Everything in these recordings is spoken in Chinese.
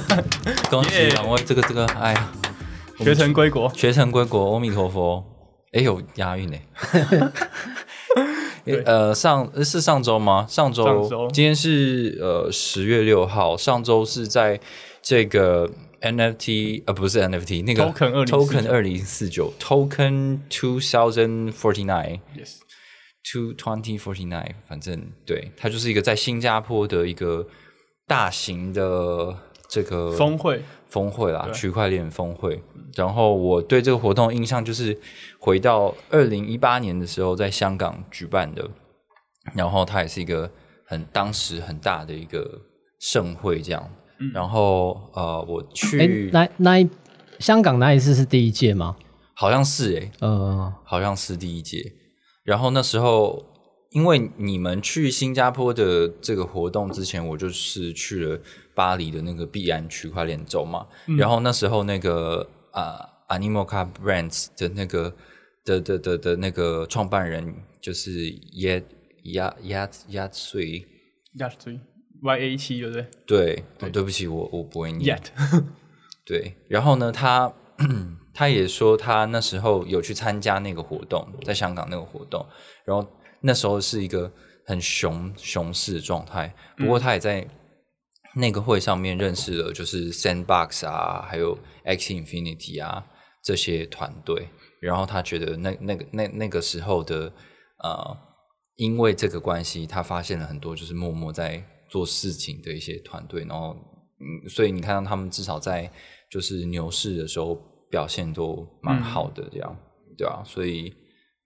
恭喜两位，这个这个，哎呀，学成归国。学成归国，阿弥陀佛。哎，有押韵呢。对呃，上呃是上周吗？上周，今天是呃十月六号，上周是在这个 NFT 呃不是 NFT 那个 Token 2049 Token 二零四九 Token two thousand forty nine Yes，to twenty forty nine，反正对，它就是一个在新加坡的一个大型的这个峰会峰会啦，区块链峰会。然后我对这个活动印象就是回到二零一八年的时候，在香港举办的，然后它也是一个很当时很大的一个盛会，这样。然后呃，我哎、去，那那一香港那一次是第一届吗？好像是诶、呃，好像是第一届。然后那时候，因为你们去新加坡的这个活动之前，我就是去了巴黎的那个币安区块链周嘛。然后那时候那个啊、呃、Animoca Brands 的那个的的的的那个创办人就是耶亚亚亚穗，亚追 Y A 七对不对对，哦对不起，我我不会念。？Yet 对，然后呢，他 他也说他那时候有去参加那个活动，在香港那个活动，然后那时候是一个很熊熊市的状态。不过他也在那个会上面认识了，就是 Sandbox 啊，还有 X Infinity 啊这些团队。然后他觉得那那个那那个时候的呃，因为这个关系，他发现了很多就是默默在做事情的一些团队，然后嗯，所以你看到他们至少在就是牛市的时候表现都蛮好的，这样、对啊，所以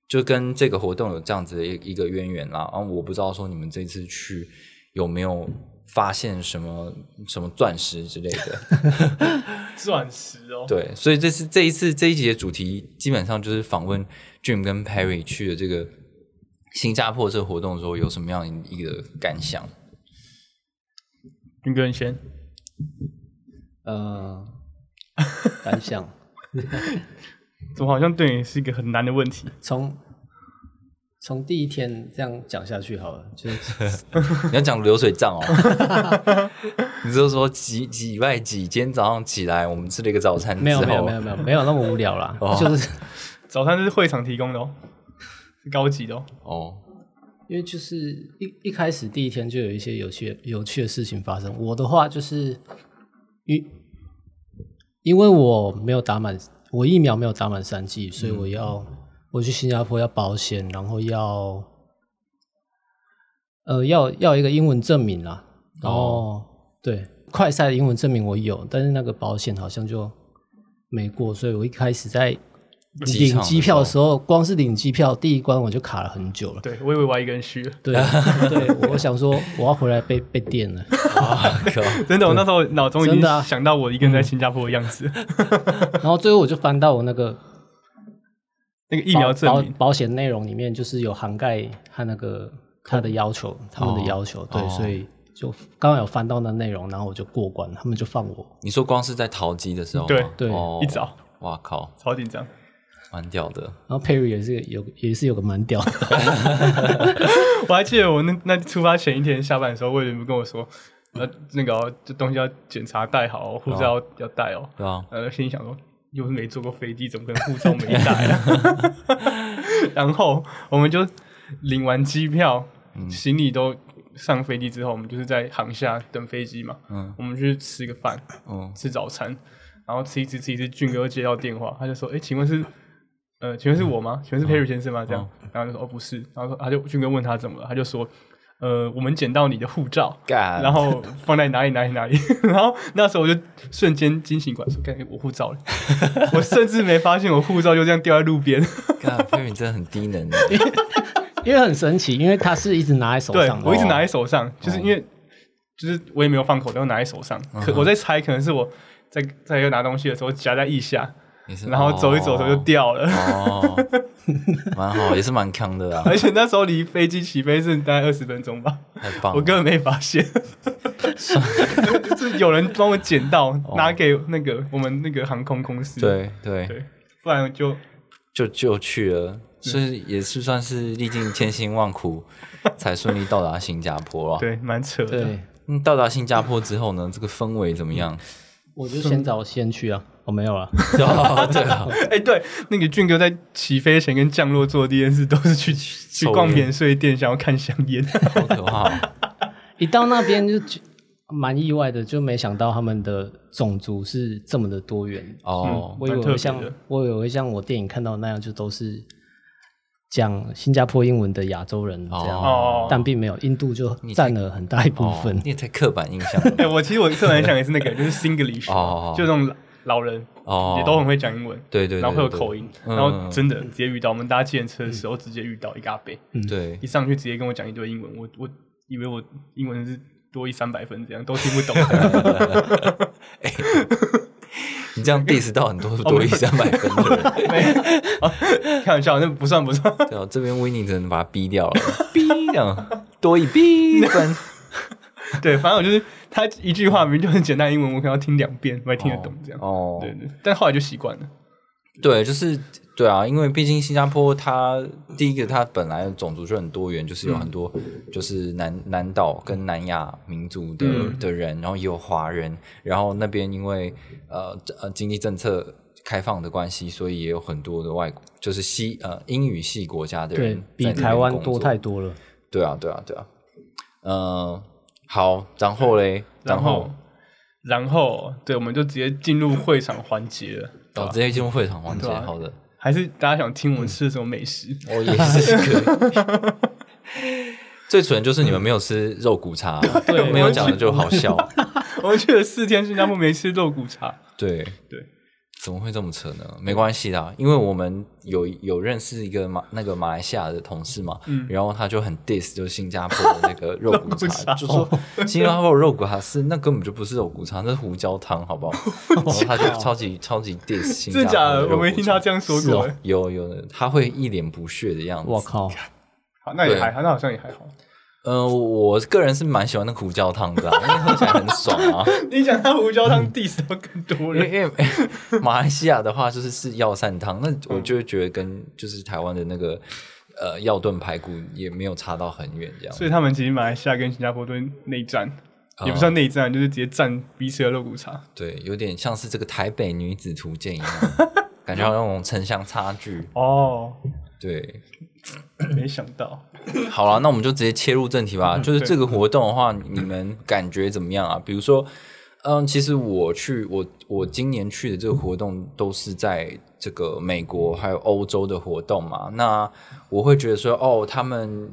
就跟这个活动有这样子的一一个渊源啦。然后我不知道说你们这次去有没有发现什么什么钻石之类的 钻石哦，对，所以这次这一次这一集的主题基本上就是访问 Jim 跟 Perry 去的这个新加坡这个活动的时候有什么样一个感想？云哥你先，呃，感想怎么好像对你是一个很难的问题？从从第一天这样讲下去好了，就是 你要讲流水账哦，你就说几几礼拜几，今天早上起来我们吃了一个早餐没有没有没有没有没有那么无聊啦，哦就是 早餐是会场提供的哦，是高级的哦。哦，因为就是一一开始第一天就有一些有趣有趣的事情发生。我的话就是因因为我没有打满，我疫苗没有打满三剂，所以我要、我去新加坡要保险，然后要呃要要一个英文证明啦。然后、对快赛的英文证明我有，但是那个保险好像就没过，所以我一开始在领机票的时候，光是领机票第一关我就卡了很久了。对，我以为我要一个人虚了，对 对，我想说我要回来被被电了。真的，我那时候脑中已经想到我一个人在新加坡的样子。然后最后我就翻到我那个那个疫苗证保明，保险内容里面，就是有涵盖和那个他的要求，他们的要求。对，哦所以就刚刚有翻到那内容，然后我就过关，他们就放我。你说光是在淘机的时候吗，对对哦一早哇靠，超紧张。蛮屌的，然后 Perry 也是有也是有个蛮屌的，我还记得我那那出发前一天下班的时候，魏仁跟我说，呃，那个哦这东西要检查带好哦，护照要要带哦。对啊？呃，心里想说，又是没坐过飞机，怎么可能护照没带啊？然后我们就领完机票，行李都上飞机之后，我们就是在航下等飞机嘛。嗯我们去吃个饭，嗯，吃早餐，然后吃一吃吃一吃，俊哥接到电话，他就说：“哎，请问是呃，请问是我吗？请问是 Perry 先生吗？”这样，然后就说：“哦，不是。”然后说他就俊哥问他怎么了，他就说：“呃，我们捡到你的护照。”干，然后放在哪里哪里哪里，然后那时候我就瞬间惊醒过来，说：“看我护照了！” 我甚至没发现我护照就这样掉在路边。干，佩云真的很低能的，因为很神奇，因为他是一直拿在手上的。我一直拿在手上，就是因为就是我也没有放口袋，我拿在手上。可我在猜，可能是我在在要拿东西的时候夹在腋下，然后走一走的时候就掉了。哦，蛮好，也是蛮强的啊，而且那时候离飞机起飞是大概二十分钟吧，太棒了。我根本没发现，是有人帮我捡到，拿给那个我们那个航空公司。对对，对，不然就就就去了，所以也是算是历尽千辛万苦 才顺利到达新加坡了。对，蛮扯的。对，嗯，到达新加坡之后呢，这个氛围怎么样？我就先找先去啊，我没有了。哦对啊，哎、对，那个俊哥在起飞前跟降落做的第一件事都是去去逛免税店，想要看香烟。好可怕哦。一到那边就觉蛮意外的，就没想到他们的种族是这么的多元。哦，我以为会像我以为会像我电影看到那样，就都是讲新加坡英文的亚洲人这样，哦。但并没有，印度就占了很大一部哦分。你也太刻板印象。了。哎、我其实我刻板印象也是那个，就是 Singlish，、哦。就那种老人哦，也都很会讲英文，对对对然后会有口音，嗯然后真的直接遇到我们搭计程车的时候，直接遇到一个阿伯，对。一上去直接跟我讲一堆英文，我我以为我英文是多一三百分，这样都听不懂。你这样 diss 到很多多一三百分的人，没有，啊开玩笑，那不算不算。对啊，这边 w i n n i 只能把它逼掉了，逼这样多一逼分。对，反正我就是他一句话明明就很简单英文，我可能要听两遍我才听得懂这样。哦，对对，但后来就习惯了。对，就是对啊，因为毕竟新加坡它第一个它本来种族就很多元，就是有很多就是南南岛跟南亚民族的、的人，然后也有华人，然后那边因为呃呃经济政策开放的关系，所以也有很多的外国就是西呃英语系国家的人比台湾多太多了。对啊，对啊，对啊。嗯、好，然后嘞，然后后，然后，对，我们就直接进入会场环节了。哦，直接进入会场环节，啊好的。还是大家想听我们吃的什么美食？我也是可以。最蠢就是你们没有吃肉骨茶，对没有讲的就好笑。我们去了四天，新加坡没吃肉骨茶。对对，怎么会这么扯呢？没关系啦，因为我们有有认识一个马那个马来西亚的同事嘛，然后他就很 diss 就是新加坡的那个肉骨茶，肉骨茶就说新加坡的肉骨茶是那根本就不是肉骨茶，那是胡椒汤，好不好？然后他就超级超级 diss 新加坡真的假的？我没听他茶这样说过欸。有有的，他会一脸不屑的样子。我靠！好，那也对还好，那好像也还好。呃，我个人是蛮喜欢那胡椒汤的啊、因为喝起来很爽啊。你讲他胡椒汤 diss 到更多人，因为马来西亚的话就是是药膳汤，那我就会觉得跟就是台湾的那个呃药炖排骨也没有差到很远这样。所以他们其实马来西亚跟新加坡都内战，哦也不算内战，就是直接战彼此的肉骨茶。对，有点像是这个台北女子图鉴一样，感觉好像那种城乡差距。哦，对，没想到。好了，那我们就直接切入正题吧。就是这个活动的话，你们感觉怎么样啊？比如说，嗯，其实我去我我今年去的这个活动都是在这个美国还有欧洲的活动嘛。那我会觉得说，哦，他们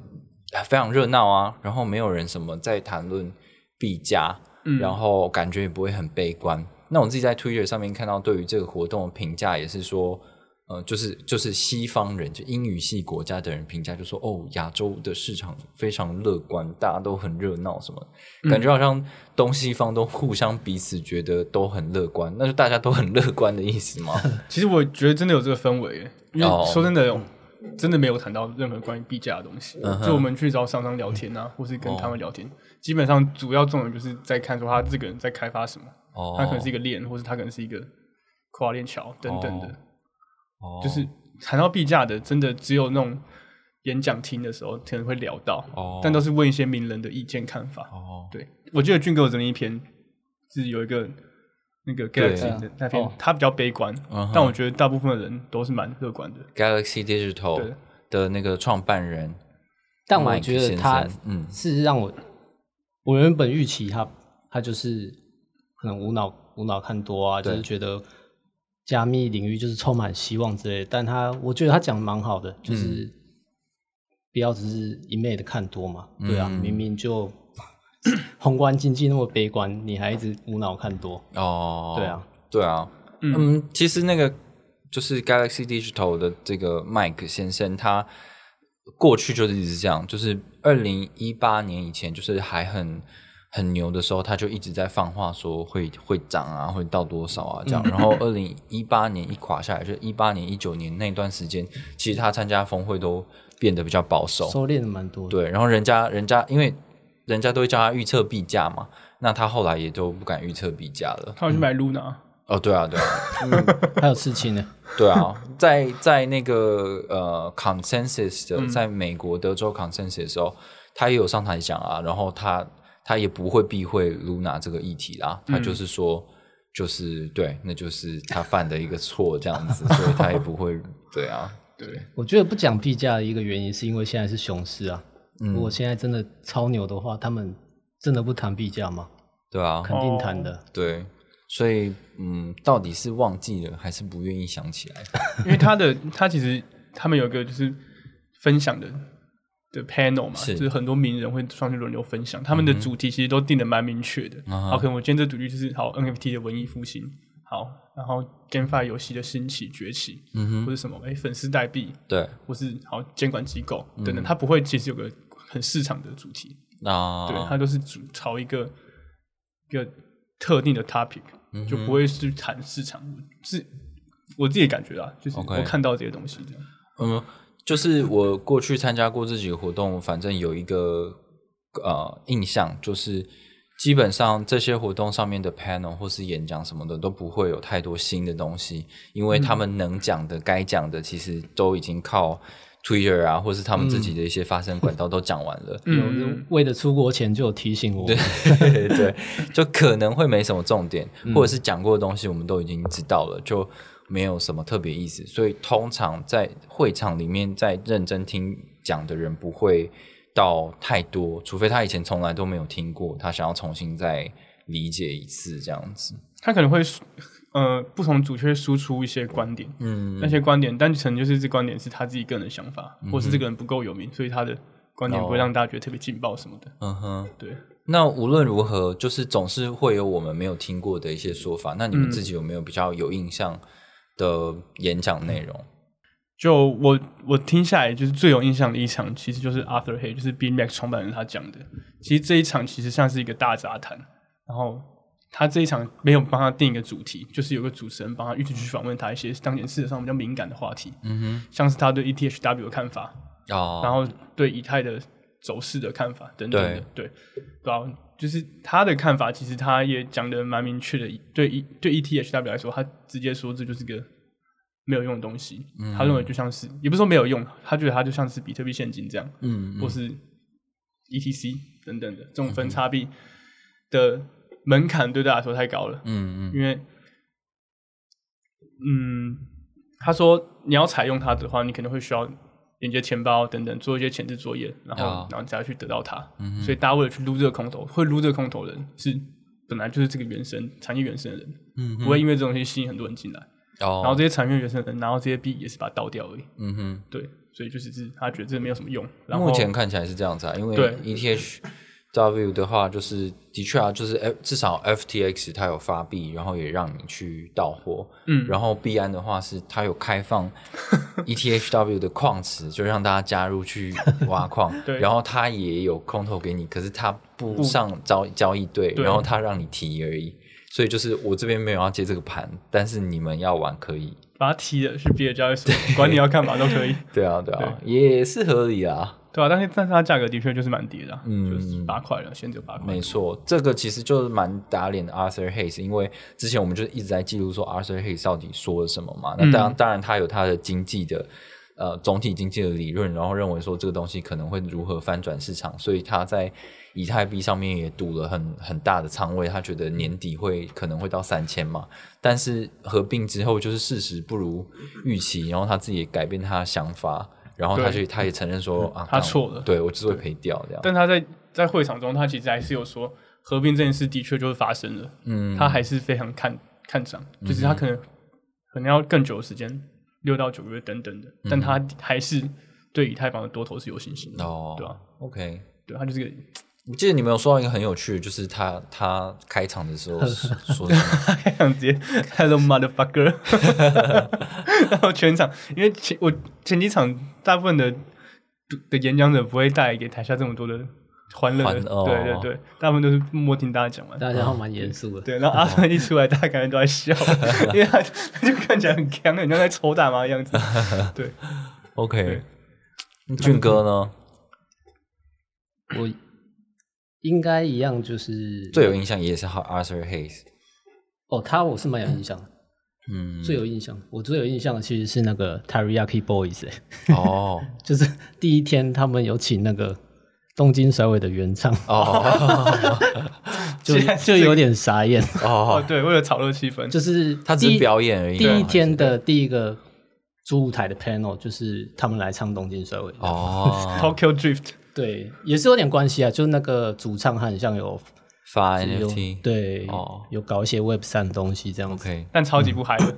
非常热闹啊，然后没有人什么在谈论币价，然后感觉也不会很悲观。那我自己在 Twitter 上面看到对于这个活动的评价也是说，呃，就是就是西方人，就英语系国家的人评价就说，哦，亚洲的市场非常乐观，大家都很热闹，什么感觉好像东西方都互相彼此觉得都很乐观，那就大家都很乐观的意思吗？其实我觉得真的有这个氛围耶，因哦为说真的，真的没有谈到任何关于币价的东西。就我们去找商商聊天啊，或是跟他们聊天，基本上主要重点就是在看说他这个人在开发什么，哦，他可能是一个链，或是他可能是一个跨链桥等等的。哦就是谈到币价的，真的只有那种演讲厅的时候可能会聊到，哦。但都是问一些名人的意见看法。哦。对，我记得俊哥有整理一篇，是有一个那个 Galaxy 的那篇哦，他比较悲观，嗯哼。但我觉得大部分的人都是蛮乐观的。Galaxy Digital 的那个创办人，但我觉得他嗯。是让我，我原本预期他他就是可能无脑无脑看多啊，就是觉得加密领域就是充满希望之类的。但他我觉得他讲的蛮好的，就是不要只是一昧的看多嘛。对啊，嗯明明就 宏观经济那么悲观，你还一直无脑看多。哦，对啊，对啊，嗯其实那个就是 Galaxy Digital 的这个 Mike 先生，他过去就是一直这样，就是二零一八年以前，就是还很很牛的时候，他就一直在放话说会会涨啊，会到多少啊这样。然后二零一八年一垮下来，就一八年一九年那段时间，其实他参加峰会都变得比较保守，收敛的蛮多的。对。然后人家人家因为人家都会叫他预测币价嘛，那他后来也就不敢预测币价了。他要去买 Luna，哦，对啊，对啊，还有刺青呢。对啊，在在那个呃 consensus 的，在美国德州 consensus 的时候，他也有上台讲啊，然后他他也不会避讳 Luna 这个议题啦，他就是说，就是对，那就是他犯的一个错这样子，所以他也不会对啊，对，我觉得不讲币价的一个原因，是因为现在是熊市啊。如果现在真的超牛的话，他们真的不谈币价吗？对啊，肯定谈的。对，所以嗯，到底是忘记了还是不愿意想起来？因为他的他其实他们有一个就是分享的的 panel 嘛，是。就是很多名人会上去轮流分享，他们的主题其实都定的蛮明确的。啊好，可能我今天这主题就是好 NFT 的文艺复兴，好，然后 GameFi 游戏的兴起崛起，嗯哼，或者什么哎粉丝代币，对，或是好监管机构等等，它不会其实有个很市场的主题，啊。对，它都是主朝一个一个特定的 topic，、就不会是谈市场，是我自己感觉啊，就是我看到这些东西这样。嗯，就是我过去参加过这几个活动，反正有一个呃印象，就是基本上这些活动上面的 panel 或是演讲什么的都不会有太多新的东西，因为他们能讲的、该讲的，其实都已经靠 Twitter 啊，或是他们自己的一些发声管道都讲完了。有人为了出国前就有提醒我，对对，就可能会没什么重点，或者是讲过的东西我们都已经知道了，就没有什么特别意思。所以通常在会场里面，在认真听讲的人不会到太多，除非他以前从来都没有听过，他想要重新再理解一次这样子。他可能会呃不同主却输出一些观点，嗯那些观点单纯就是这观点是他自己个人的想法，或是这个人不够有名，所以他的观点不会哦让大家觉得特别劲爆什么的。嗯哼。对，那无论如何，就是总是会有我们没有听过的一些说法。那你们嗯自己有没有比较有印象的演讲内容？就我我听下来，就是最有印象的一场，其实就是 Arthur Hay，就是 B Max 创办人他讲的。其实这一场其实像是一个大杂谈，然后他这一场没有帮他定一个主题，就是有个主持人帮他一直去访问他一些当前市场上比较敏感的话题，嗯哼像是他对 ETHW 的看法，哼，哦，然后对以太的走势的看法等等的，对，对啊，就是他的看法，其实他也讲的蛮明确的。对 E 对 ETHW 来说，他直接说这就是个没有用的东西。他认为就像是，也不是说没有用，他觉得它就像是比特币现金这样，嗯，或是 ETC 等等的这种分叉币的门槛对大家来说太高了。嗯嗯因为，嗯，他说你要采用它的话，你可能会需要连接钱包等等，做一些前置作业，然后、哦然后才去得到它。嗯所以大家为了去撸这个空头，会撸这个空头的人是本来就是这个原生产业原生的人，嗯不会因为这种东西吸引很多人进来。哦，然后这些产业原生的人然后这些币也是把它倒掉而已。嗯哼，对，所以就是是他觉得这没有什么用。然后目前看起来是这样子啊，因为对 ETHW 的话，就是的确啊，就是 F 至少 FTX 它有发币，然后也让你去到货，嗯然后币安的话是它有开放 ETHW 的矿池，就让大家加入去挖矿，对然后它也有空投给你，可是它不上交交易对，对然后它让你提而已。所以就是我这边没有要接这个盘，但是你们要玩可以。把它踢了去别的交易所，管你要干嘛都可以。对啊，对啊，也是合理啊。对啊，但是但是它价格的确就是蛮低的啊、嗯就是八块了，现在只有八块。没错，这个其实就是蛮打脸的 Arthur Hayes，因为之前我们就一直在记录说 Arthur Hayes 到底说了什么嘛。那当然，当然他有他的经济的呃总体经济的理论，然后认为说这个东西可能会如何翻转市场，所以他在以太币上面也赌了很很大的仓位，他觉得年底会可能会到三千嘛。但是合并之后就是事实不如预期，然后他自己也改变他的想法。然后他就他也承认说啊，他错了对我只是会赔掉这样。但他在在会场中，他其实还是有说合并这件事的确就是发生了，嗯，他还是非常看看涨，就是他可能可能要更久的时间，六到九个月等等的，但他还是对以太坊的多头是有信心的，哦，对吧、？OK，对，他就是个我记得你们有说到一个很有趣的，就是他他开场的时候说 说什么？开场直接 Hello motherfucker，然后全场因为前我前几场大部分的的演讲者不会带给台下这么多的欢乐对对对，大部分都是默默听大家讲完。大家好蛮严肃的。对，然后阿川一出来，大家感觉都在笑，因为他他就看起来很强，很像在抽大麻的样子。对，OK，俊哥呢？我应该一样，就是最有印象也是 Arthur Hayes。哦，他我是蛮有印象的，嗯，最有印象，我最有印象的其实是那个 Teriyaki Boys，、欸、哦。就是第一天他们有请那个东京甩尾的原唱，哦。就 就有点傻眼，哦。哦，，对，为了炒热气氛，就是他只是表演而已。第一天的第一个主舞台的 panel 就是他们来唱东京甩尾，哦，Tokyo Drift，对，也是有点关系啊，就是那个主唱他很像有发有 NFT。对，哦有搞一些 Web 三的东西这样子。但超级不嗨的，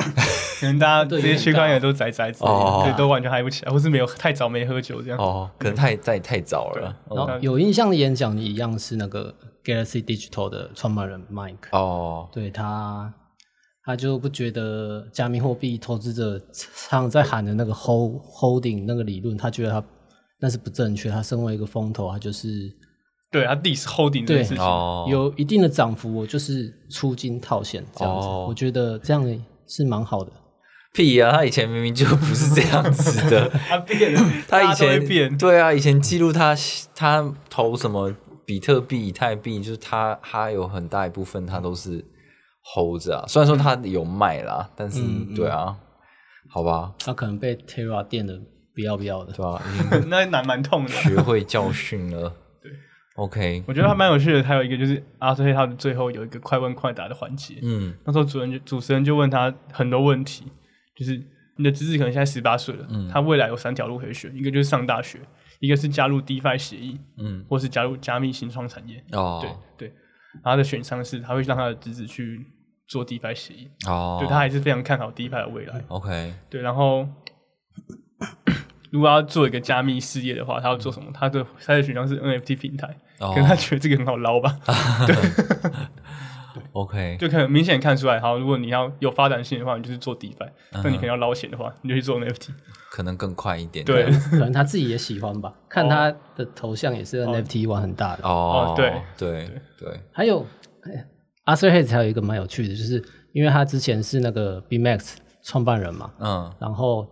可能大家这些区块链都宅宅之类 哦的，对，都完全嗨不起来，或是没有太早没喝酒这样。哦，可能太在太早了。然后哦有印象的演讲一样是那个 Galaxy Digital 的创办人 Mike，哦，对他，他就不觉得加密货币投资者常常在喊的那个 hold holding 那个理论，他觉得他那是不正确。他身为一个风投，他就是对，他 diss holding 这件事情，哦，有一定的涨幅，我就是出金套现这样子。哦我觉得这样是蛮好的。屁啊、他以前明明就不是这样子的。他变了，他以大家都会前变，对啊，以前记录他他投什么比特币、以太币，就是他他有很大一部分他都是 hold 着啊。虽然说他有卖啦，但是、嗯嗯对啊，好吧，他可能被 Terra 电的不要不要的。那蛮蛮痛的。学会教训了。对，OK，我觉得还蛮有趣的，还有一个就是阿特黑他的最后有一个快问快答的环节，嗯。那时候主人就主持人就问他很多问题，就是你的侄子可能现在十八岁了，嗯。他未来有三条路可以选，一个就是上大学，一个是加入 DeFi 协议，嗯，或是加入加密新创产业。哦，对对，然后他的选项是他会让他的侄子去做 DeFi 协议，哦，对他还是非常看好 DeFi 的未来。OK，对，然后如果要做一个加密事业的话，他要做什么？他的他的选项是 NFT 平台，哦。可能他觉得这个很好捞吧，对。OK，就可能明显看出来。好，如果你要有发展性的话，你就是做 DeFi；那、嗯你可能要捞钱的话，你就去做 NFT。可能更快一点。对，可能他自己也喜欢吧，看他的头像也是 NFT 玩很大的。哦哦，对。对对，还有阿 Sir Hayes 还有一个蛮有趣的，就是因为他之前是那个 BMax 创办人嘛，嗯。然后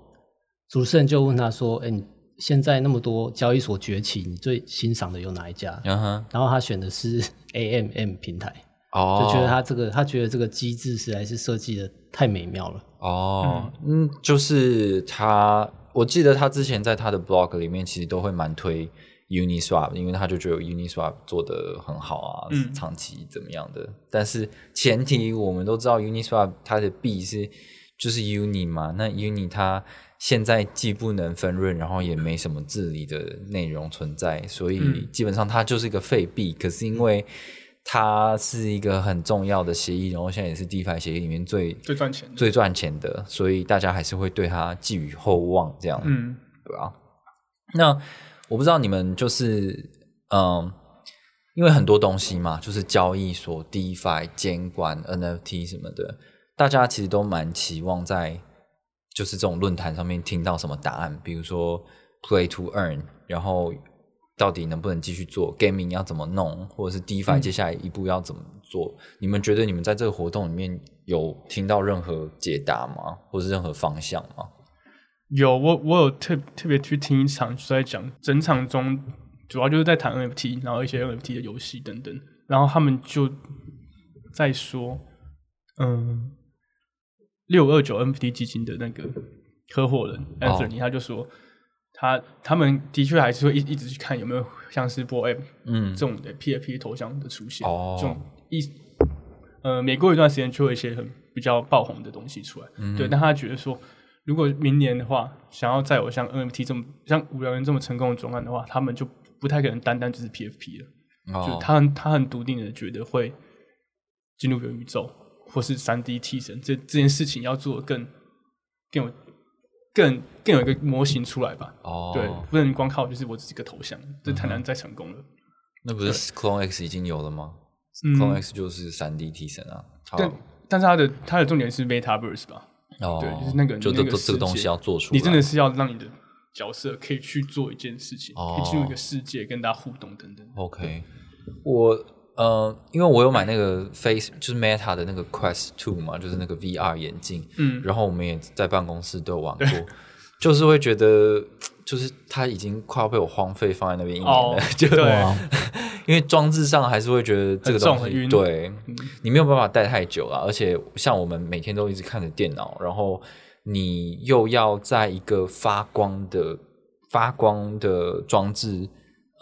主持人就问他说：“哎，你现在那么多交易所崛起，你最欣赏的有哪一家嗯哼，？”然后他选的是 AMM 平台，哦，就觉得他这个他觉得这个机制实在是设计的太美妙了。哦，嗯，就是他，我记得他之前在他的 blog 里面其实都会蛮推 Uniswap，因为他就觉得 Uniswap 做的很好啊，嗯长期怎么样的。但是前提我们都知道 Uniswap 它的币是就是 Uni 嘛，那 Uni 它现在既不能分润，然后也没什么治理的内容存在，所以嗯基本上它就是一个废币。可是因为它是一个很重要的协议，然后现在也是 DeFi 协议里面最最赚钱的。最赚钱的，所以大家还是会对它寄予厚望，这样，嗯，对啊？那我不知道你们就是，嗯，因为很多东西嘛，就是交易所、DeFi、监管、NFT 什么的，大家其实都蛮期望在就是这种论坛上面听到什么答案，比如说 Play to Earn，然后到底能不能继续做 Gaming 要怎么弄，或者是 DeFi 接下来一步要怎么做？你们觉得你们在这个活动里面有听到任何解答吗？或是任何方向吗？有我我有特特别去听一场，就在讲整场中主要就是在谈 NFT，然后一些 NFT 的游戏等等，然后他们就在说，嗯，六二九 NFT 基金的那个合伙人 Anthony，、他就说他他们的确还是会一一直去看有没有像是 o M 嗯。这种的 PFP 头像的出现，哦。这种一呃每过一段时间就会有一些很比较爆红的东西出来，嗯。对，但他觉得说，如果明年的话，想要再有像 NFT 这么像五聊人这么成功的专案的话，他们就不太可能单单只是 PFP 了，就哦，他很他很笃定的觉得会进入元宇宙或是三 D 替身这这件事情要做更更有更更有一个模型出来吧，哦，对，不能光靠就是我只是一个头像，这太难再成功了。那不是 Clone X 已经有了吗、嗯 c l o n e X 就是三 D 替身啊，好但但是它的它的重点是 MetaVerse 吧？哦，对就是那个就那个这这这个东西要做出来，你真的是要让你的角色可以去做一件事情，哦可以进入一个世界跟大家互动等等。OK，我呃，因为我有买那个 Face 就是 Meta 的那个 Quest Two 嘛，就是那个 VR 眼镜，嗯。然后我们也在办公室都有玩过，就是会觉得，就是它已经快要被我荒废放在那边一年了，哦就对，因为装置上还是会觉得这个东西，对嗯。你没有办法戴太久了，而且像我们每天都一直看着电脑，然后你又要在一个发光的发光的装置，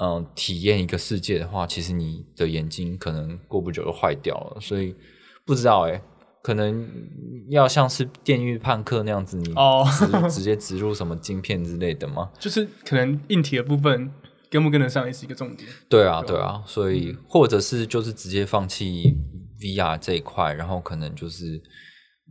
嗯、体验一个世界的话，其实你的眼睛可能过不久就坏掉了，所以不知道哎、可能要像是电狱判客那样子，你哦直 直接植入什么晶片之类的吗？就是可能硬体的部分跟不跟得上也是一个重点。对啊，对啊，所以或者是就是直接放弃 VR 这一块，然后可能就是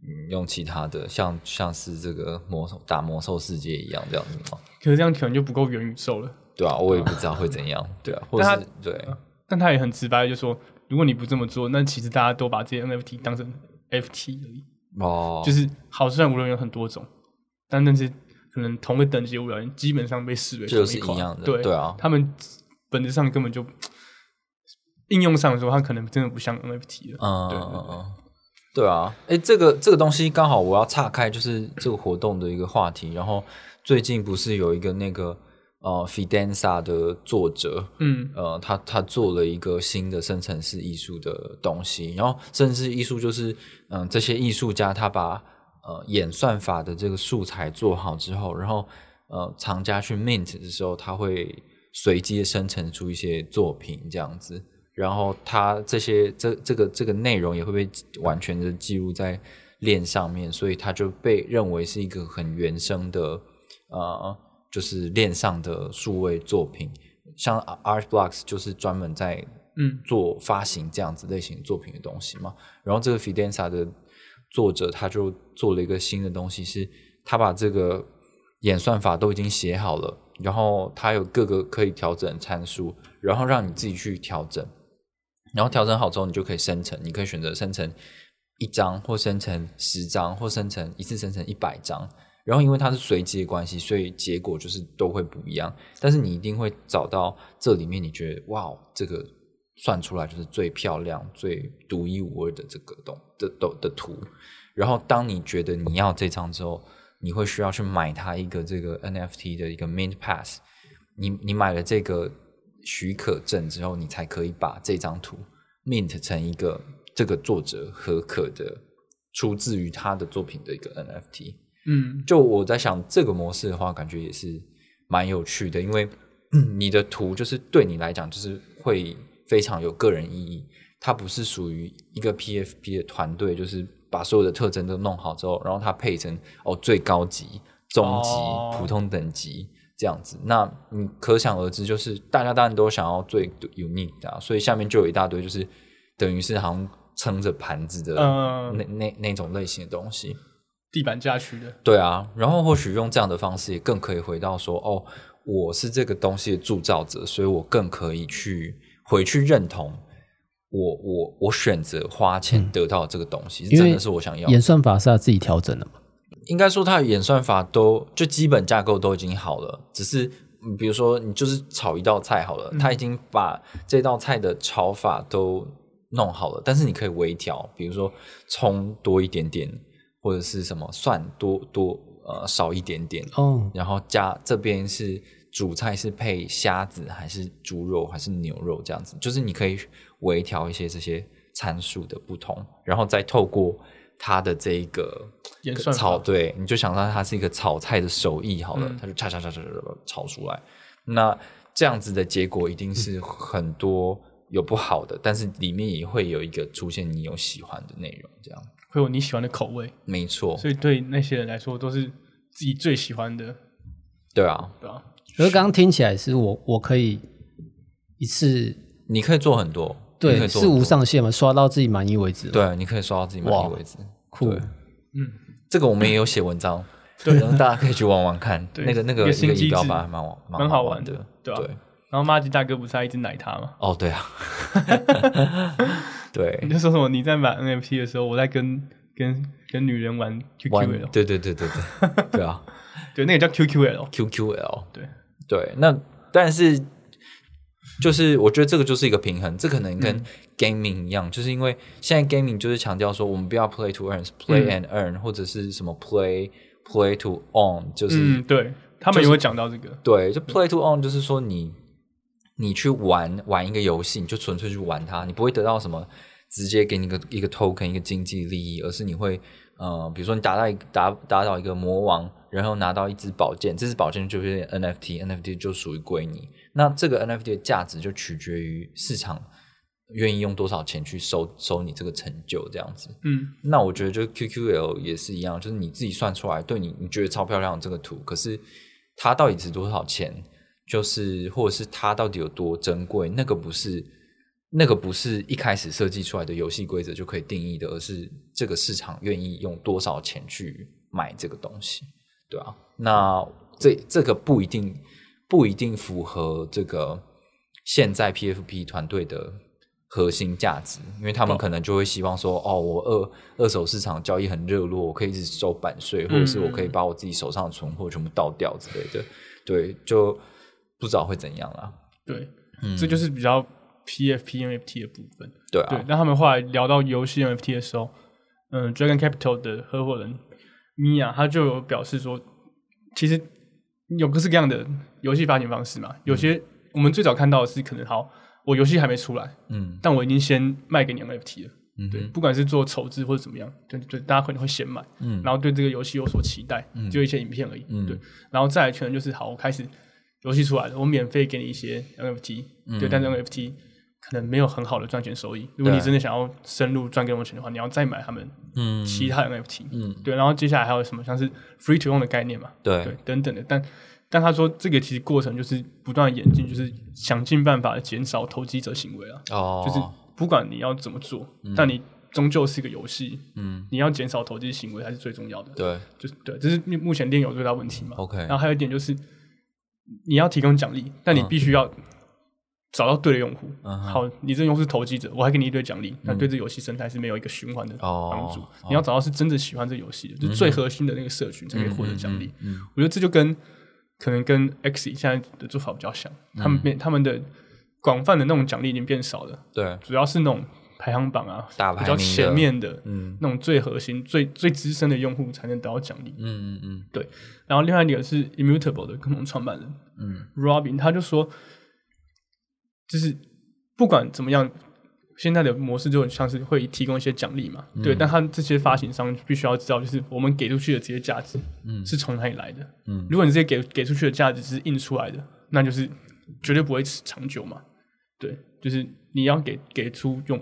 嗯用其他的，像像是这个魔兽打魔兽世界一样这样子吗。可是这样可能就不够元宇宙了。对啊，我也不知道会怎样。对啊，或是对但他也很直白，就说如果你不这么做，那其实大家都把这些 NFT 当成 FT 而已。哦，就是好，虽然无论有很多种，但那是可能同个等级的无聊人基本上被视为就是一样的对对啊他们本质上根本就应用上说，它可能真的不像 NFT 了。嗯对对嗯嗯，对啊，哎，这个这个东西刚好我要岔开，就是这个活动的一个话题。然后最近不是有一个那个呃 Fidanza 的作者，嗯。呃，他他做了一个新的生成式艺术的东西，然后生成式艺术就是，嗯、这些艺术家他把呃演算法的这个素材做好之后，然后呃藏家去 mint 的时候，他会随机生成出一些作品这样子，然后他这些这这个这个内容也会被完全的记录在链上面，所以他就被认为是一个很原生的呃，就是链上的数位作品。像 Art Blocks 就是专门在嗯做发行这样子类型作品的东西嘛。然后这个 Fidenza 的作者他就做了一个新的东西，是他把这个演算法都已经写好了，然后他有各个可以调整参数，然后让你自己去调整。然后调整好之后，你就可以生成，你可以选择生成一张，或生成十张，或生成一次生成一百张。然后因为它是随机的关系，所以结果就是都会不一样。但是你一定会找到这里面你觉得哇，这个算出来就是最漂亮、最独一无二的这个东的的的图。然后当你觉得你要这张之后，你会需要去买它一个这个 NFT 的一个 Mint Pass。你你买了这个许可证之后，你才可以把这张图 mint 成一个这个作者合可的出自于他的作品的一个 NFT。嗯就我在想这个模式的话，感觉也是蛮有趣的，因为嗯你的图就是对你来讲就是会非常有个人意义，它不是属于一个 PFP 的团队，就是把所有的特征都弄好之后，然后它配成哦最高级、中级、哦普通等级这样子。那你可想而知，就是大家当然都想要最 unique 的、啊，所以下面就有一大堆就是等于是好像撑着盘子的嗯那、那那种类型的东西。地板价区的，对啊，然后或许用这样的方式，也更可以回到说，哦，我是这个东西的铸造者，所以我更可以去回去认同我我我选择花钱得到这个东西，真的是我想要的。演算法是他自己调整的嘛？应该说它的演算法都就基本架构都已经好了，只是嗯比如说你就是炒一道菜好了，他已经把这道菜的炒法都弄好了，但是你可以微调，比如说葱多一点点，或者是什么蒜多多呃少一点点，哦，然后加这边是主菜是配虾子还是猪肉还是牛肉这样子，就是你可以微调一些这些参数的不同，然后再透过它的这一个炒，对，你就想到它是一个炒菜的手艺好了，嗯。它就叉叉叉叉叉叉炒出来，那这样子的结果一定是很多有不好的，但是里面也会有一个出现你有喜欢的内容，这样会有你喜欢的口味，没错，所以对那些人来说都是自己最喜欢的，对啊，对啊？可是刚刚听起来是我我可以一次你可以做很多，对是无上限嘛，刷到自己满意为止。，对，你可以刷到自己满意为止。酷嗯，这个我们也有写文章，对，然后大家可以去玩玩看。对那个那个一个仪表板还蛮好蛮好玩的的，对啊对，然后马吉大哥不是还一直奶他吗？哦，对啊，对。你，就说什么你在买 NFT 的时候，我在跟跟跟女人玩 QQL，对对对对对对啊，对，那个叫 QQL，QQL，对对，那但是就是我觉得这个就是一个平衡，这可能嗯跟 gaming 一样，就是因为现在 gaming 就是强调说我们不要 play to earn，play 嗯 and earn，、或者是什么 play play to own，就是、嗯，对他们也会讲到这个，对，就 play to own 就是说你你去玩玩一个游戏，你就纯粹去玩它，你不会得到什么直接给你一个一个 token 一个经济利益，而是你会呃，比如说你打到一个打打倒一个魔王，然后拿到一支宝剑，这支宝剑就是 NFT，NFT 就属于归你。那这个 NFT 的价值就取决于市场愿意用多少钱去收收你这个成就，这样子。嗯那我觉得就 QQL 也是一样，就是你自己算出来，对你你觉得超漂亮的这个图，可是它到底值多少钱？就是或者是它到底有多珍贵？那个不是那个不是一开始设计出来的游戏规则就可以定义的，而是这个市场愿意用多少钱去买这个东西，对啊，那这这个不一定不一定符合这个现在 PFP 团队的核心价值，因为他们可能就会希望说，哦，我二二手市场交易很热络，我可以一直收版税，或者是我可以把我自己手上的存货全部倒掉之类的，对，就不知道会怎样啦。对，嗯。这就是比较 PFP NFT 的部分。对啊，对，那他们后来聊到游戏 NFT 的时候，嗯，Dragon Capital 的合伙人米娅他就有表示说，其实有各式各样的游戏发行方式嘛，有些我们最早看到的是可能好，我游戏还没出来，嗯。但我已经先卖给你 NFT 了。对，嗯对不管是做筹资或者怎么样，对对，大家可能会先买，嗯。然后对这个游戏有所期待，嗯。就一些影片而已，嗯。对，然后再来可能就是好，我开始游戏出来了，我免费给你一些 NFT，、对，但是 NFT 可能没有很好的赚钱收益，如果你真的想要深入赚更多钱的话，你要再买他们嗯。其他的 NFT，、嗯，对，然后接下来还有什么像是 free to own 的概念嘛，对。对，等等的，但但他说这个其实过程就是不断演进，就是想尽办法减少投机者行为啊，哦，就是不管你要怎么做，但你终究是一个游戏，嗯，你要减少投机行为才是最重要的。对。就是对，这是目目前链有最大问题嘛。，OK，然后还有一点就是，你要提供奖励，但你必须要找到对的用户。嗯好，你这用户是投机者，我还给你一堆奖励，那对这游戏生态是没有一个循环的哦帮助。哦你要找到是真的喜欢这游戏的，就是最核心的那个社群才可以获得奖励。我觉得这就跟可能跟 X 现在的做法比较像，他嗯们变他们的广泛的那种奖励已经变少了。对，主要是那种排行榜啊，比较前面的嗯。那种最核心、最最资深的用户才能得到奖励。嗯嗯嗯。对。然后另外一个是 Immutable 的共同创办人嗯。Robin，他就说，就是不管怎么样，现在的模式就很像是会提供一些奖励嘛，嗯。对，但他这些发行商必须要知道，就是我们给出去的这些价值，嗯。是从哪里来的。嗯。如果你这些给给出去的价值是印出来的，那就是绝对不会长久嘛。对，就是你要给给出用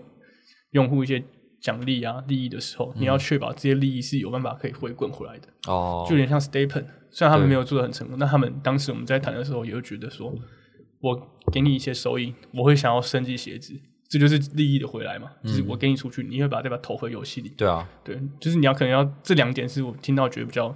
用户一些奖励啊利益的时候，你要确保这些利益是有办法可以回滚回来的。哦，就有点像 Stapen，虽然他们对没有做的很成功，但他们当时我们在谈的时候，也会觉得说，我给你一些收益，我会想要升级鞋子，这就是利益的回来嘛。就是我给你出去，你会把这把投回游戏里。对啊，对，就是你要可能要这两点是我听到觉得比较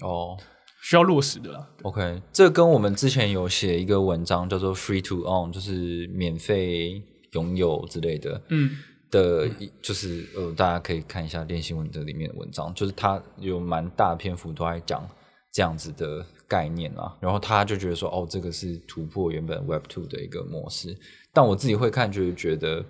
哦。需要落实的啦。OK，这跟我们之前有写一个文章叫做 “free to own”，就是免费拥有之类的。嗯的，就是呃，大家可以看一下练新闻的里面的文章，就是他有蛮大篇幅都在讲这样子的概念啊。然后他就觉得说，哦，这个是突破原本 Web Two 的一个模式。但我自己会看，就是觉得，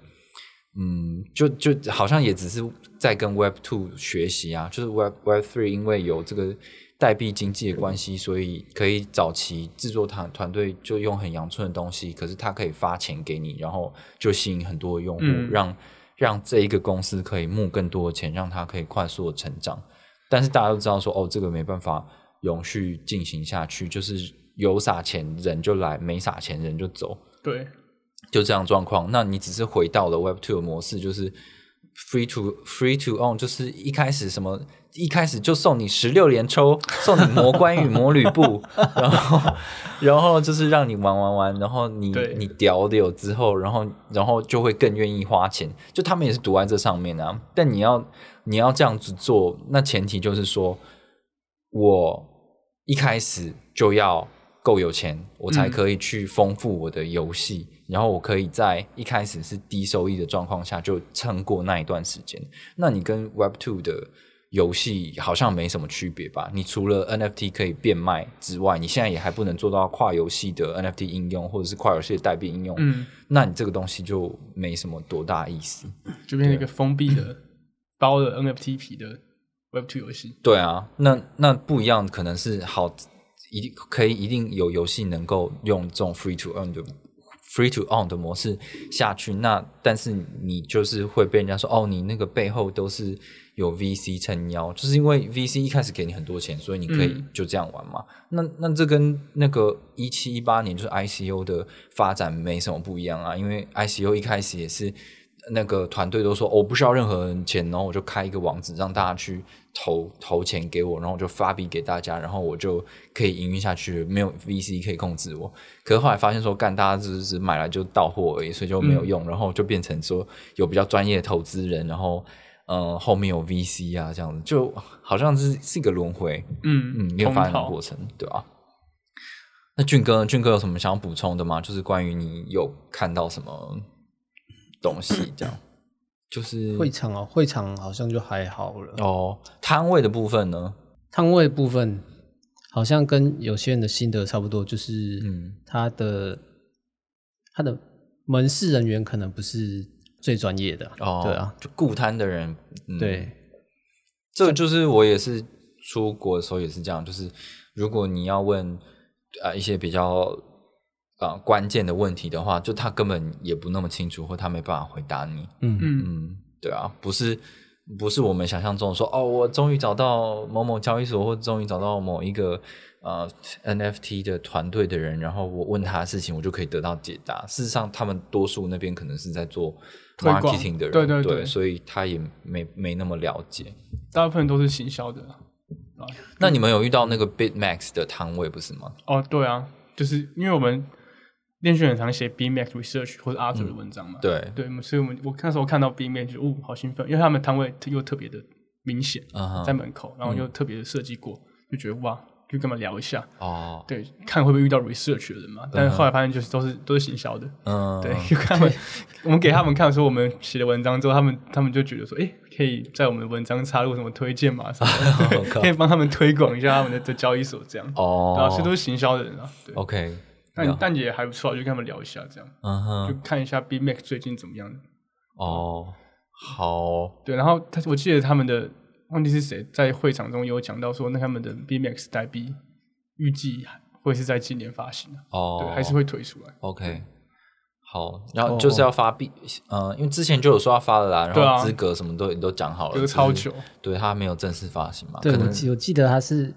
嗯，就就好像也只是在跟 Web Two 学习啊，就是 Web Web Three 因为有这个代币经济的关系，所以可以早期制作团团队就用很阳春的东西，可是它可以发钱给你，然后就吸引很多用户，嗯让让这一个公司可以募更多的钱，让它可以快速的成长。但是大家都知道说，哦，这个没办法永续进行下去，就是有撒钱人就来，没撒钱人就走。对，就这样状况。那你只是回到了 Web Two 的模式，就是 free to free to own，就是一开始什么一开始就送你十六连抽，送你魔关羽、魔吕布，然后然后就是让你玩玩玩，然后你你屌了之后，然后然后就会更愿意花钱。就他们也是赌在这上面啊，但你要你要这样子做，那前提就是说我一开始就要够有钱，我才可以去丰富我的游戏，然后我可以在一开始是低收益的状况下就撑过那一段时间。那你跟 Web Two 的游戏好像没什么区别吧？你除了 NFT 可以变卖之外，你现在也还不能做到跨游戏的 NFT 应用，或者是跨游戏的代币应用。嗯，那你这个东西就没什么多大意思。就变成一个封闭的包了 NFT 皮的 Web Two 游戏。对啊，那那不一样，可能是好，一定可以一定有游戏能够用这种 free to earn 的 free to own 的模式下去。那但是你就是会被人家说，哦，你那个背后都是有 VC 撑腰，就是因为 VC 一开始给你很多钱，所以你可以嗯就这样玩嘛。那那这跟那个一七一八年就是 ICO 的发展没什么不一样啊，因为 ICO 一开始也是。那个团队都说、哦我不需要任何人钱，然后我就开一个网址让大家去投投钱给我，然后我就发币给大家，然后我就可以营运下去，没有 VC 可以控制我。可是后来发现说，干大家只是买来就到货而已，所以就没有用，然后就变成说有比较专业的投资人，然后嗯、呃后面有 VC 啊这样子，就好像是是一个轮回，嗯嗯，一个发展过程，对吧、那俊哥？俊哥有什么想要补充的吗？就是关于你有看到什么东西，这样就是会场哦，会场好像就还好了。哦，摊位的部分呢？摊位部分好像跟有些人的心得差不多，就是嗯。他的他的门市人员可能不是最专业的，哦，对啊，，就顾摊的人，嗯、，对，这个就是我也是出国的时候也是这样，就是如果你要问啊、呃一些比较啊、呃关键的问题的话，就他根本也不那么清楚，或他没办法回答你。嗯嗯嗯，对啊，不是不是我们想象中的说哦，我终于找到某某交易所，或终于找到某一个呃 NFT 的团队的人，然后我问他的事情，我就可以得到解答。事实上，他们多数那边可能是在做 marketing 的人，对对对所以他也没没那么了解。大部分都是行销的那你们有遇到那个 BitMax 的摊位不是吗？哦，对啊，就是因为我们练训很常写 BMax Research 或者 Arthur 的文章嘛。对，对，所以我们我那时候看到 BMax 就哦，好兴奋，因为他们摊位又特别的明显，在门口，然后又特别的设计过，就觉得哇，就跟他们聊一下，哦，对，看会不会遇到 research 的人嘛。但是后来发现就是都是都是行销的，嗯，对，就看他们，我们给他们看说我们写的文章之后，他们他们就觉得说，哎，可以在我们的文章插入什么推荐嘛 可以帮他们推广一下他们的的交易所这样。哦对啊，所以都是行销的人啊。对，，OK，但但也还不错啊，就跟他们聊一下这样，嗯哼，就看一下 B Max 最近怎么样。哦，好，对，然后他我记得他们的忘记是谁在会场中有讲到说，那他们的 B Max 代币预计会是在今年发行的，哦，对，还是会推出来。OK，好，然后就是要发币，呃，因为之前就有说要发了啦，然后资格什么都都讲好了，这个超久，对他没有正式发行嘛，对我可能记我记得他是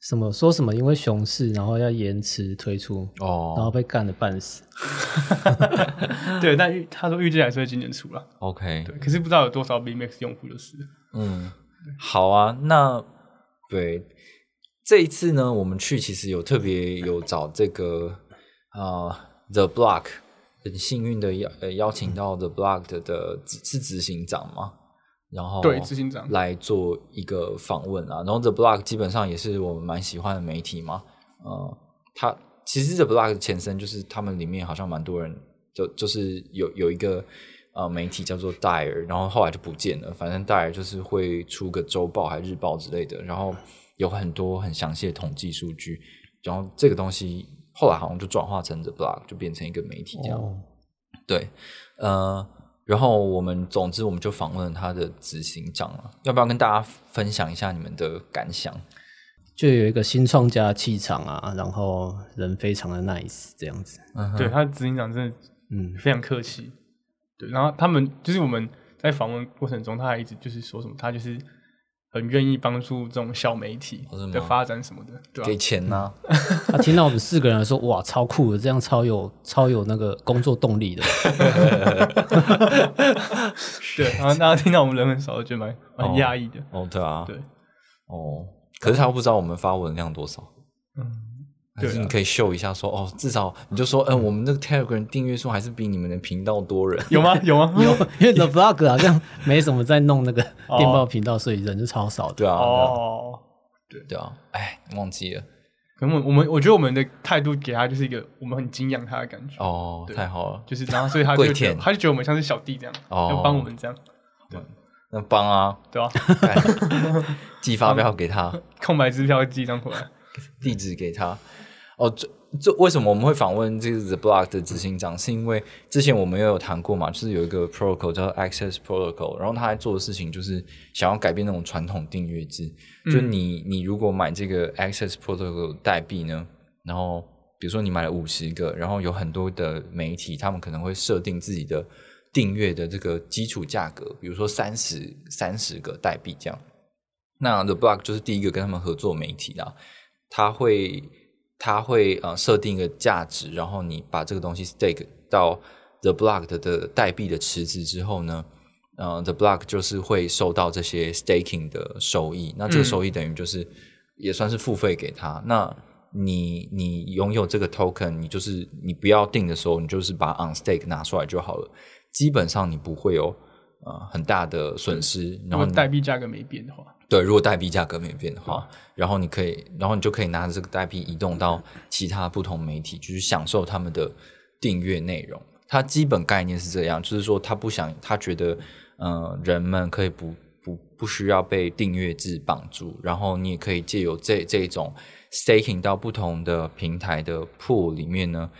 什么说什么因为熊市，然后要延迟推出，哦然后哦被干的半死。对，但预他说预计还是会今年出了，，OK，对，可是不知道有多少 B Max 用户就是了。嗯，好啊，那对这一次呢，我们去其实有特别有找这个啊、呃 The Block，很幸运的邀呃邀请到 The Block 的的执是执行长嘛，然后对执行长。来做一个访问啊，然后 The Block 基本上也是我们蛮喜欢的媒体嘛，呃，它其实 The Block 的前身就是他们里面好像蛮多人就就是有有一个呃媒体叫做戴尔，然后后来就不见了，反正戴尔就是会出个周报还日报之类的，然后有很多很详细的统计数据，然后这个东西后来好像就转化成 The Block，就变成一个媒体这样。哦，对，呃，然后我们总之我们就访问他的执行长了，要不要跟大家分享一下你们的感想？就有一个新创家的气场啊，然后人非常的 nice 这样子。嗯对，他的执行长真的嗯，非常客气。对，然后他们就是我们在访问过程中，他还一直就是说什么，他就是很愿意帮助这种小媒体的发展什么的，对吧、给钱呢、他 听到我们四个人说，哇，超酷的，这样超有超有那个工作动力的。对，然后大家听到我们人很少，就觉得蛮蛮哦压抑的。哦，对啊，对，哦，可是他又不知道我们发文量多少。嗯，还是你可以秀一下说哦，至少你就说，嗯，我们这个 Telegram 订阅数还是比你们的频道多人。有吗？有吗？有 因为 The Vlog 好像没什么在弄那个电报频道，所以人就超少的。对啊，哦。对啊，对啊，哎，忘记了。可能我我们我觉得我们的态度给他就是一个我们很敬仰他的感觉，哦，太好了。就是然后所以他就他就觉得我们像是小弟这样，哦要帮我们这样。对，那帮啊，对吧？干寄发票给他，空白支票寄一张回来。地址给他。哦，这这为什么我们会访问这个 The Block 的执行长？是因为之前我们也有谈过嘛，就是有一个 protocol 叫 Access Protocol，然后他在做的事情就是想要改变那种传统订阅制。就你你如果买这个 Access Protocol 代币呢，然后比如说你买了五十个，然后有很多的媒体，他们可能会设定自己的订阅的这个基础价格，比如说三十三十个代币这样。那 The Block 就是第一个跟他们合作媒体啦，他会他会呃设定一个价值，然后你把这个东西 stake 到 The Block 的的代币的池子之后呢，呃，The Block 就是会收到这些 staking 的收益，那这个收益等于就是也算是付费给他。那你你拥有这个 token，你就是你不要定的时候，你就是把 on stake 拿出来就好了，基本上你不会有呃很大的损失，然后代币价格没变的话，对，如果代币价格没变的话，然后你可以，然后你就可以拿着这个代币移动到其他不同媒体，就是享受他们的订阅内容。它基本概念是这样，就是说他不想，他觉得，呃，人们可以不不不需要被订阅制绑住，然后你也可以借由这这种 staking 到不同的平台的 pool 里面呢，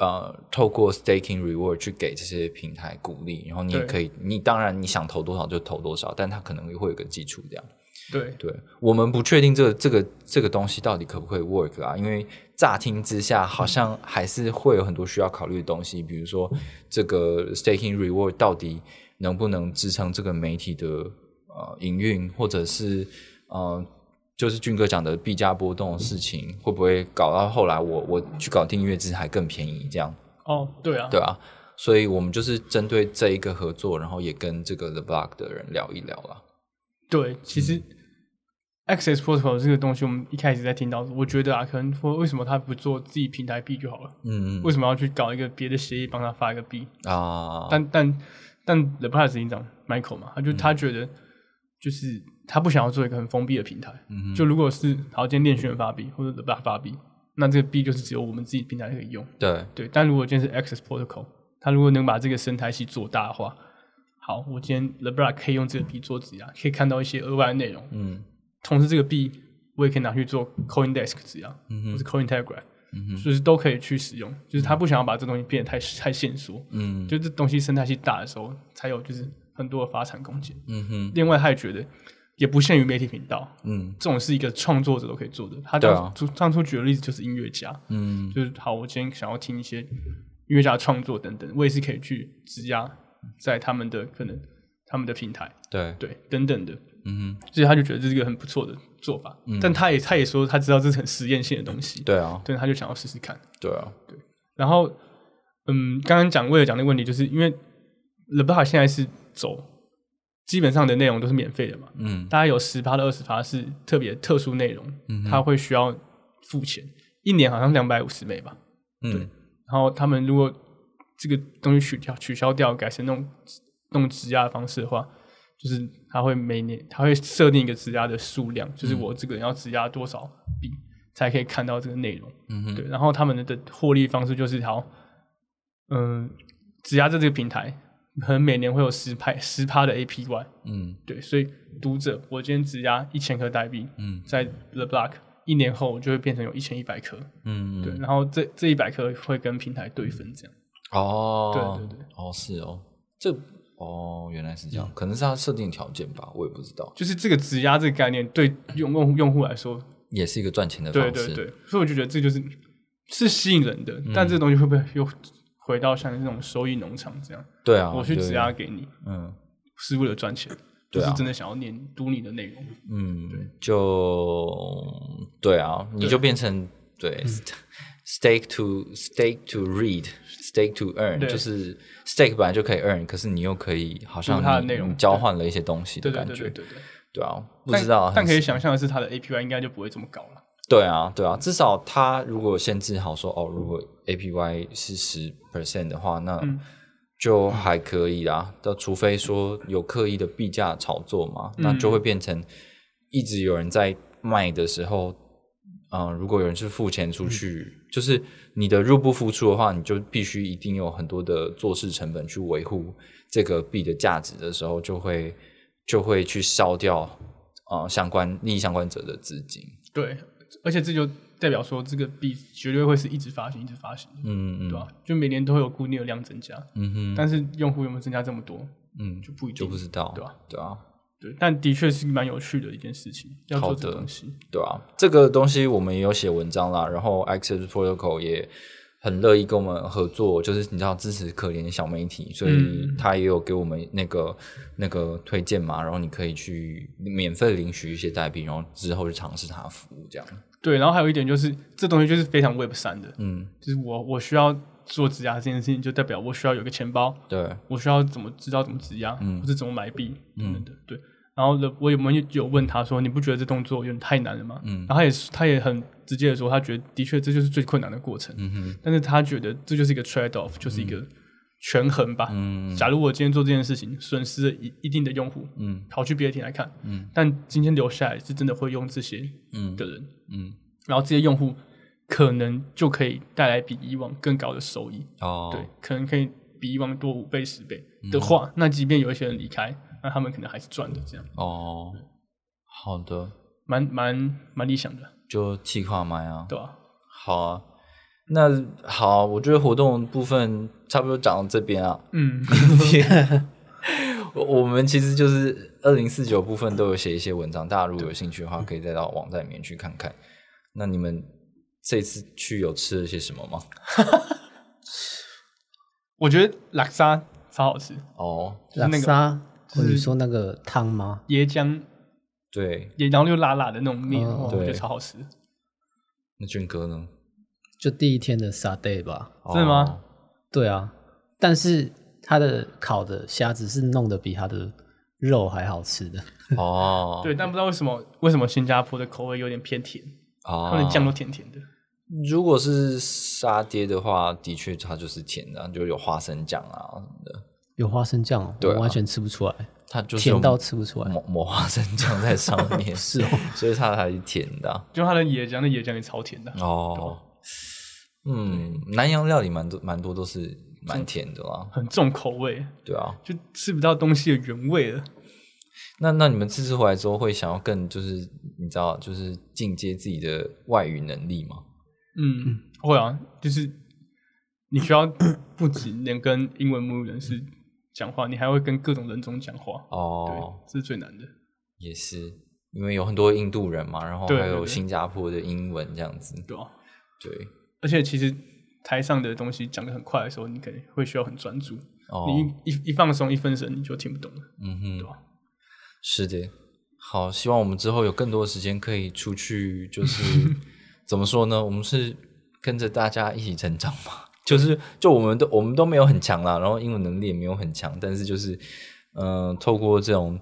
呃，透过 staking reward 去给这些平台鼓励，然后你也可以，你当然你想投多少就投多少，但它可能会有个基础这样。对，对我们不确定这个这个这个东西到底可不可以 work 啊？因为乍听之下好像还是会有很多需要考虑的东西，比如说这个 staking reward 到底能不能支撑这个媒体的呃营运，或者是呃就是俊哥讲的币价波动的事情，会不会搞到后来我我去搞订阅制还更便宜这样？哦，对啊，对啊，所以我们就是针对这一个合作，然后也跟这个 The Block 的人聊一聊啦。对，其实嗯 Access Protocol 这个东西，我们一开始在听到，我觉得啊，可能说为什么他不做自己平台币就好了？嗯为什么要去搞一个别的协议帮他发一个币？嗯啊，但但但 The Plus 执行长 Michael 嘛，他就他觉得就是他不想要做一个很封闭的平台。嗯就如果是好今天链讯发币或者 The Block 发币，那这个币就是只有我们自己平台可以用。对，对，但如果今天是 Access Protocol，他如果能把这个生态系做大的话，好，我今天 Block 可以用这个币做质押，可以看到一些额外的内容。嗯同时，这个币我也可以拿去做 CoinDesk 质押，或是 CoinTelegraph，、就是都可以去使用。就是他不想要把这东西变得太太限缩，嗯就这东西生态系大的时候，才有就是很多的发展空间。嗯哼另外，他也觉得也不限于媒体频道，嗯这种是一个创作者都可以做的。他对啊当初当初举的例子就是音乐家，嗯就是好，我今天想要听一些音乐家的创作等等，我也是可以去质押在他们的可能他们的平台，对，对等等的，嗯所以他就觉得这是一个很不错的做法。但他也他也说他知道这是很实验性的东西。哼，，对啊，对，他就想要试试看。对啊，对。然后，嗯，刚刚讲为了讲那个问题，就是因为 The b a 现在是走基本上的内容都是免费的嘛，嗯。大概有十趴到二十趴是特别特殊内容，嗯他会需要付钱，一年好像两百五十美吧。嗯。然后他们如果这个东西取消取消掉，改成那种那种质押的方式的话，就是他会每年他会设定一个质押的数量，就是我这个人要质押多少币才可以看到这个内容。嗯哼对，然后他们的获利方式就是好，嗯，质押在这个平台，可能每年会有十派十趴的 APY。嗯对，所以读者，我今天质押一千颗代币，嗯在 The Block，一年后就会变成有一千一百颗。嗯，对，然后这这一百颗会跟平台对分，这样。哦，对对对，哦是哦，这哦原来是这样，可能是他设定条件吧，我也不知道，就是这个质押这个概念，对用用用户来说，也是一个赚钱的对方式，对对，所以我就觉得这就是是吸引人的，嗯。但这个东西会不会又回到像那种收益农场这样？对啊，我去质押给你，嗯。是为了赚钱，就是真的想要念读你的内容。嗯，就对啊，你就变成对 stake to stake to read stake to earn，就是 stake 本来就可以 earn，可是你又可以好像它的内容交换了一些东西的感觉，对对对对。对啊，不知道，但可以想象的是，它的 APY 应该就不会这么高了。对啊，对啊，至少它如果限制好说哦，如果 APY 是十 percent 的话，那嗯就还可以啦。但除非说有刻意的币价炒作嘛，那就会变成一直有人在卖的时候，嗯、如果有人是付钱出去，就是你的入不敷出的话，你就必须一定有很多的做事成本去维护这个币的价值的时候，就会就会去烧掉啊、呃相关利益相关者的资金。对，而且这就代表说这个币绝对会是一直发行，一直发行，嗯嗯对吧、就每年都会有固定的量增加，嗯哼，但是用户有没有增加这么多，嗯就不一定，就不知道，对吧、对啊，对，但的确是蛮有趣的一件事情，要做的东西。对啊，这个东西我们也有写文章啦，然后 Access Protocol 也很乐意跟我们合作，就是你知道支持可怜的小媒体，所以嗯他也有给我们那个那个推荐嘛，然后你可以去免费领取一些代币，然后之后去尝试他的服务，这样。对，然后还有一点就是，这东西就是非常 Web 三的，嗯，就是我我需要做质押这件事情，就代表我需要有个钱包，对，我需要怎么知道怎么质押，嗯。或者怎么买币等等的。对，然后呢，我有没有有问他说，你不觉得这动作有点太难了吗？嗯。然后他也他也很直接的说，他觉得的确这就是最困难的过程，嗯哼，但是他觉得这就是一个 trade off，就是一个权衡吧。嗯假如我今天做这件事情，损失了一一定的用户，嗯。跑去别的厅来看，嗯。但今天留下来是真的会用这些嗯。的人，嗯，然后这些用户可能就可以带来比以往更高的收益，哦，对，可能可以比以往多五倍、十倍嗯的话，那即便有一些人离开，那他们可能还是赚的，这样。哦，好的，蛮蛮蛮理想的，就计划买啊，对吧？好啊，那好，我觉得活动部分差不多讲到这边啊。嗯，我 我们其实就是二零四九部分都有写一些文章，大家如果有兴趣的话，可以再到网站里面去看看。那你们这次去有吃了些什么吗？我觉得拉沙超好吃，哦，就是那个拉沙，就是你说那个汤吗？椰浆对，也然后又辣辣的那种面，我觉得对超好吃。那俊哥呢？就第一天的沙 day 吧。哦真的吗？对啊，但是他的烤的虾子是弄得比他的肉还好吃的。哦，对，但不知道为什么为什么新加坡的口味有点偏甜，哦，他们的酱都甜甜的。如果是沙爹的话，的确它就是甜的，就有花生酱啊什么的，有花生酱哦，对啊我完全吃不出来，它就是甜到吃不出来。抹抹花生酱在上面，是哦，所以它还是甜的啊、就它的椰浆，那椰浆也超甜的。哦，嗯，南洋料理蛮多蛮多都是蛮甜的啦，很重口味，对啊。就吃不到东西的原味了。那那你们这次回来之后会想要更就是你知道就是进阶自己的外语能力吗？嗯，会啊，就是你需要不只能跟英文母语人士讲话，你还会跟各种人种讲话。哦，对，这是最难的。也是因为有很多印度人嘛，然后还有新加坡的英文这样子，对啊，对，而且其实台上的东西讲的很快的时候，你可能会需要很专注。哦，你一一一放松一分神，你就听不懂了。嗯哼，对吧是的，好，希望我们之后有更多的时间可以出去，就是 怎么说呢？我们是跟着大家一起成长嘛，就是 就我们都我们都没有很强啦，然后英文能力也没有很强，但是就是嗯、呃透过这种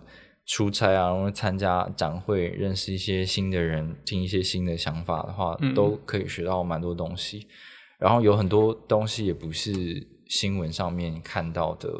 出差啊，然后参加展会，认识一些新的人，听一些新的想法的话，嗯都可以学到蛮多东西。然后有很多东西也不是新闻上面看到的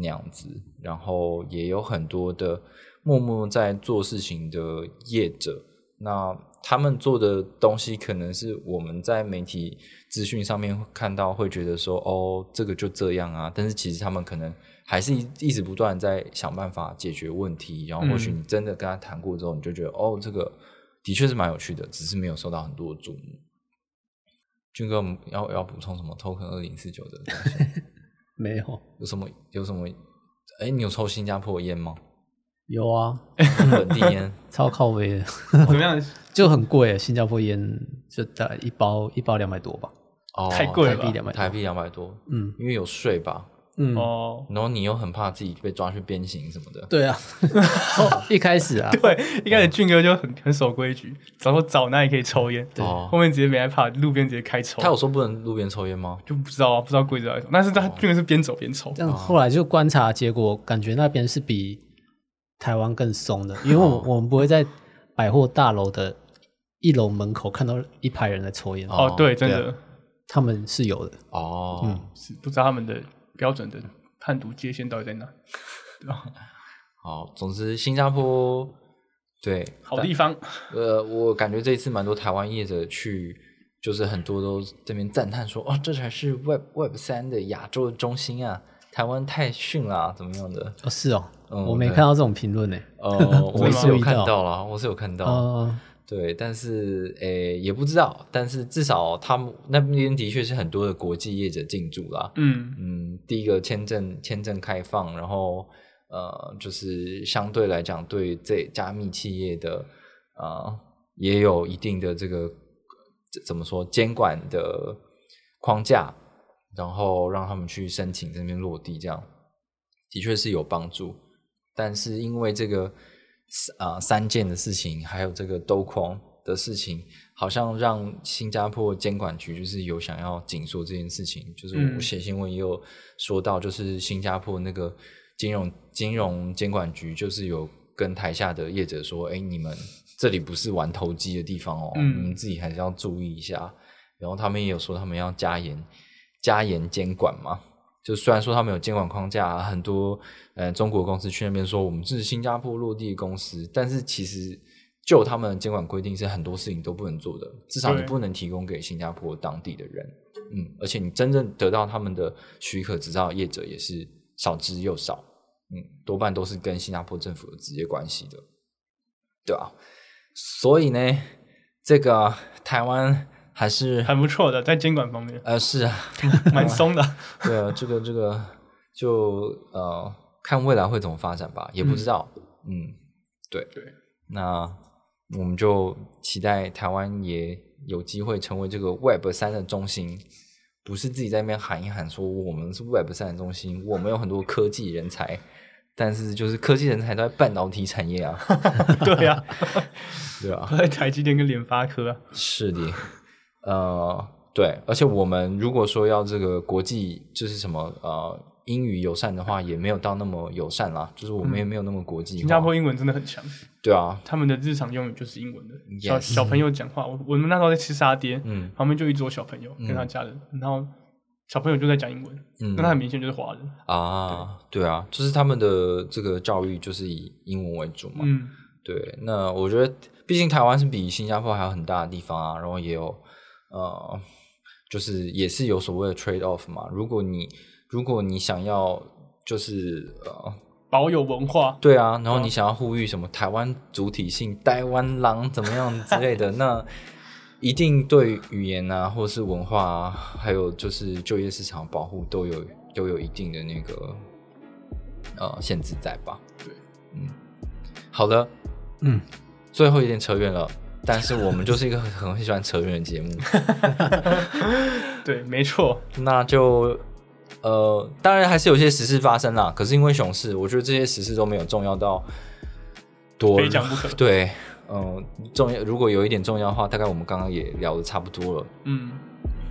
那样子，然后也有很多的默默在做事情的业者，那他们做的东西可能是我们在媒体资讯上面看到，会觉得说哦，这个就这样啊，但是其实他们可能还是一一直不断在想办法解决问题，然后或许你真的跟他谈过之后，你就觉得哦，这个的确是蛮有趣的，只是没有受到很多的注目。俊哥，要要补充什么？Token 二零四九的 没有，有什么有什么？哎，你有抽新加坡烟吗？有啊，本地烟。超靠威的，怎么样？就很贵。新加坡烟就大概一包一包两百多吧。哦，太贵了吧？台币两百多。台币两百多，嗯。因为有税吧，嗯，哦，然后你又很怕自己被抓去鞭刑什么的。对啊，哦一开始啊，对，一开始俊哥就很很守规矩，然后早那里可以抽烟，对。后面直接没害怕，路边直接开抽。他有说不能路边抽烟吗？就不知道啊，不知道规则来什么，但是他俊哥是边走边抽。但后来就观察结果，感觉那边是比台湾更松的，因为我我们不会在百货大楼的一楼门口看到一排人在抽烟，哦，对，真的。他们是有的。哦，嗯。是不知道他们的标准的判读界限到底在哪。对吧好，总之新加坡对好地方，呃，我感觉这一次蛮多台湾业者去，就是很多都这边赞叹说，哦，这才是 Web Web 三的亚洲中心啊，台湾太逊了、怎么样的？哦，是哦，嗯我没看到这种评论呢。呃，没我是有看到到啦，我是有看到，哦，对，但是诶也不知道，但是至少他们那边的确是很多的国际业者进驻啦。嗯，嗯，第一个签证签证开放，然后呃，就是相对来讲对这加密企业的呃也有一定的这个这怎么说监管的框架，然后让他们去申请这边落地，这样的确是有帮助。但是因为这个啊、三件的事情，还有这个兜框的事情，好像让新加坡监管局就是有想要紧缩这件事情。就是我嗯写新闻也有说到，就是新加坡那个金融金融监管局就是有跟台下的业者说，哎，你们这里不是玩投机的地方哦，嗯你们自己还是要注意一下。然后他们也有说，他们要加严加严监管嘛。就虽然说他们有监管框架，很多呃中国公司去那边说我们是新加坡落地公司，但是其实就他们的监管规定是很多事情都不能做的，至少你不能提供给新加坡当地的人，嗯，而且你真正得到他们的许可执照的业者也是少之又少，嗯，多半都是跟新加坡政府有直接关系的，对啊，所以呢，这个台湾还是很不错的，在监管方面。呃是啊，蛮松的。对啊，这个这个就呃看未来会怎么发展吧，也不知道。嗯，对对，那我们就期待台湾也有机会成为这个 Web 三的中心，不是自己在那边喊一喊说我们是 Web 三的中心，我们有很多科技人才。但是，就是科技人才都在半导体产业啊，对啊，对啊，在台积电跟联发科啊，是的，呃，对，而且我们如果说要这个国际就是什么呃英语友善的话，也没有到那么友善啦，就是我们也没有那么国际化。新加坡英文真的很强，对啊，他们的日常用语就是英文的。小小朋友讲话，我我们那时候在吃沙爹，嗯旁边就一桌小朋友跟他家人，然后小朋友就在讲英文，嗯那他很明显就是华人。啊，对啊，就是他们的这个教育就是以英文为主嘛。嗯，对，那我觉得，毕竟台湾是比新加坡还有很大的地方啊，然后也有呃，就是也是有所谓的 trade off 嘛。如果你如果你想要就是呃保有文化，对啊，然后你想要呼吁什么台湾主体性、台湾狼怎么样之类的，那一定对语言啊，或是文化啊，还有就是就业市场保护都有都有一定的那个呃限制在吧？对，嗯，好的，嗯，最后一点扯远了，但是我们就是一个很很喜欢扯远的节目，对，没错，那就。呃，当然还是有些实事发生啦，可是因为熊市，我觉得这些实事都没有重要到多非讲不可。对，嗯，重要。如果有一点重要的话，大概我们刚刚也聊的差不多了。嗯，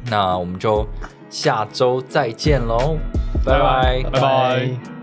那我们就下周再见喽，拜拜拜拜。